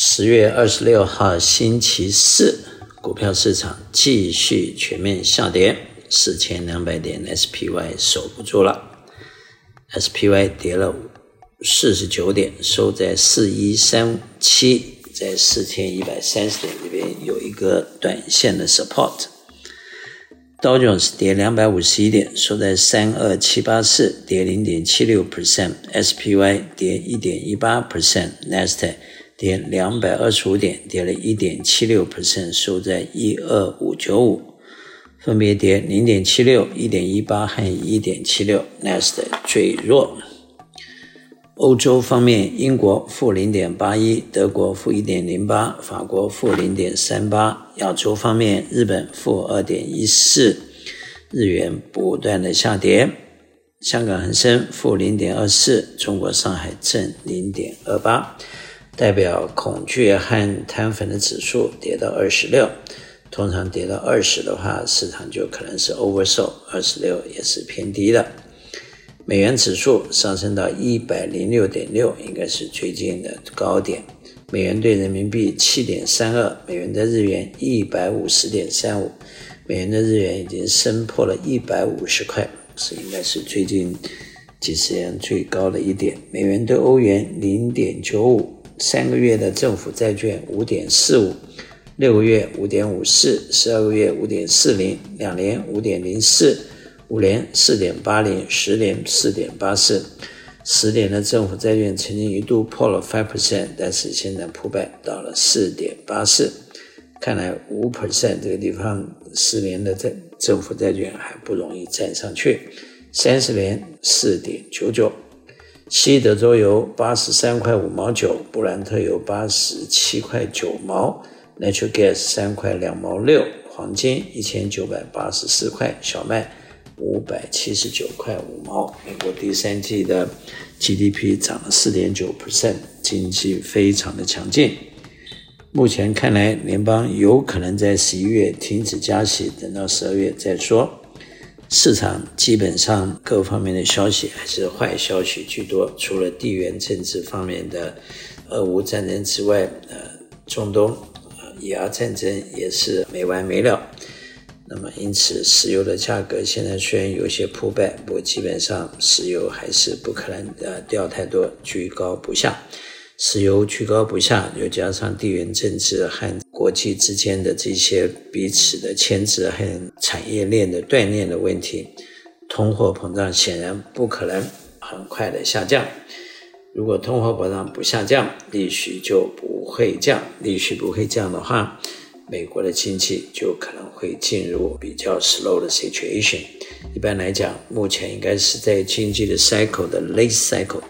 十月二十六号星期四，股票市场继续全面下跌，四千两百点 SPY 守不住了，SPY 跌了四十九点，收在四一三七，在四千一百三十点这边有一个短线的 support。道琼斯跌两百五十一点，收在三二七八四，跌零点七六 percent，SPY 跌一点一八 percent，Nasdaq 跌两百二十五点，跌了一点七六 percent，收在一二五九五，分别跌零点七六、一点一八和一点七六。Nasdaq 最弱。欧洲方面，英国负零点八一，德国负一点零八，法国负零点三八。亚洲方面，日本负二点一四，日元不断的下跌。香港恒生负零点二四，中国上海正零点二八。代表恐惧和贪粉的指数跌到二十六，通常跌到二十的话，市场就可能是 oversold，二十六也是偏低的。美元指数上升到一百零六点六，应该是最近的高点。美元兑人民币七点三二，美元兑日元一百五十点三五，美元兑日元已经升破了一百五十块，是应该是最近几十年最高的一点。美元兑欧元零点九五。三个月的政府债券五点四五，六个月五点五四，十二个月五点四零，两年五点零四，五年四点八零，十年四点八四。十年的政府债券曾经一度破了 five percent，但是现在破败到了四点八四。看来五 percent 这个地方，十年的政政府债券还不容易站上去。三十年四点九九。西德州油八十三块五毛九，布兰特油八十七块九毛，Natural Gas 三块两毛六，黄金一千九百八十四块，小麦五百七十九块五毛。美国第三季的 GDP 涨了四点九 percent，经济非常的强劲。目前看来，联邦有可能在十一月停止加息，等到十二月再说。市场基本上各方面的消息还是坏消息居多，除了地缘政治方面的俄乌战争之外，呃，中东呃以阿战争也是没完没了。那么因此，石油的价格现在虽然有些破败，不过基本上石油还是不可能呃掉太多，居高不下。石油居高不下，又加上地缘政治和国际之间的这些彼此的牵制和产业链的断裂的问题，通货膨胀显然不可能很快的下降。如果通货膨胀不下降，利息就不会降。利息不会降的话，美国的经济就可能会进入比较 slow 的 situation。一般来讲，目前应该是在经济的 cycle 的 late cycle。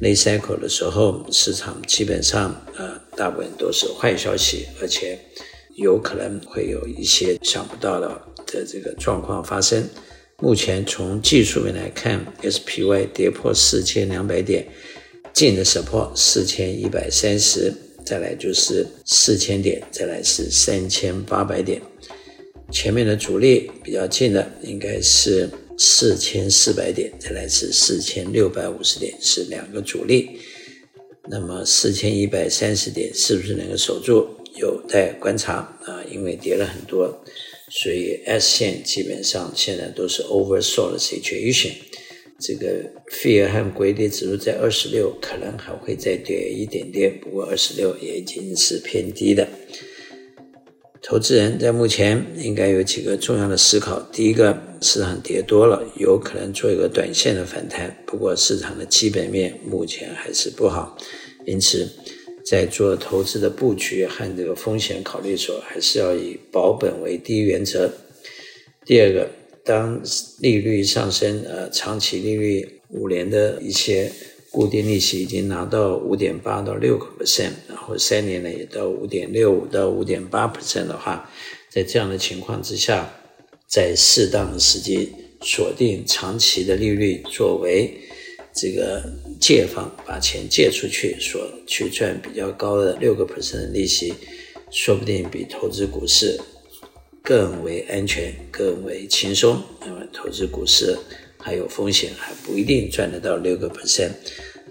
Late cycle 的时候，市场基本上呃大部分都是坏消息，而且有可能会有一些想不到的的这个状况发生。目前从技术面来看，SPY 跌破四千两百点，近的 support 四千一百三十，再来就是四千点，再来是三千八百点。前面的阻力比较近的应该是。四千四百点，再来是四千六百五十点，是两个主力。那么四千一百三十点是不是能够守住？有待观察啊，因为跌了很多，所以 S 线基本上现在都是 oversold situation。这个 Fear 和归跌指数在二十六，可能还会再跌一点点，不过二十六也已经是偏低的。投资人在目前应该有几个重要的思考：第一个，市场跌多了，有可能做一个短线的反弹，不过市场的基本面目前还是不好，因此在做投资的布局和这个风险考虑时候，还是要以保本为第一原则。第二个，当利率上升，呃，长期利率五年的一些。固定利息已经拿到五点八到六个 percent，然后三年呢也到五点六五到五点八 percent 的话，在这样的情况之下，在适当的时机锁定长期的利率作为这个借方，把钱借出去，所去赚比较高的六个 percent 的利息，说不定比投资股市更为安全、更为轻松。那么投资股市。还有风险，还不一定赚得到六个 percent，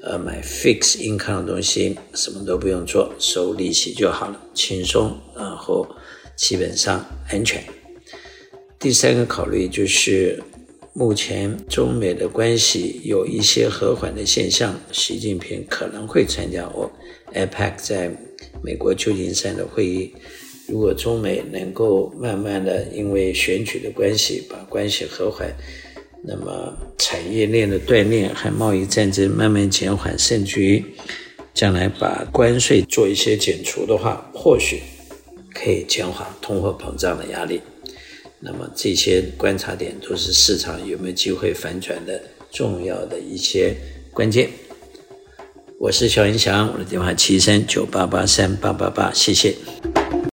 呃买 fixed income 的东西，什么都不用做，收利息就好了，轻松，然后基本上安全。第三个考虑就是，目前中美的关系有一些和缓的现象，习近平可能会参加我 APEC 在美国旧金山的会议。如果中美能够慢慢的因为选举的关系把关系和缓，那么产业链的断裂和贸易战争慢慢减缓，甚至于将来把关税做一些减除的话，或许可以减缓通货膨胀的压力。那么这些观察点都是市场有没有机会反转的重要的一些关键。我是萧云祥，我的电话七三九八八三八八八，谢谢。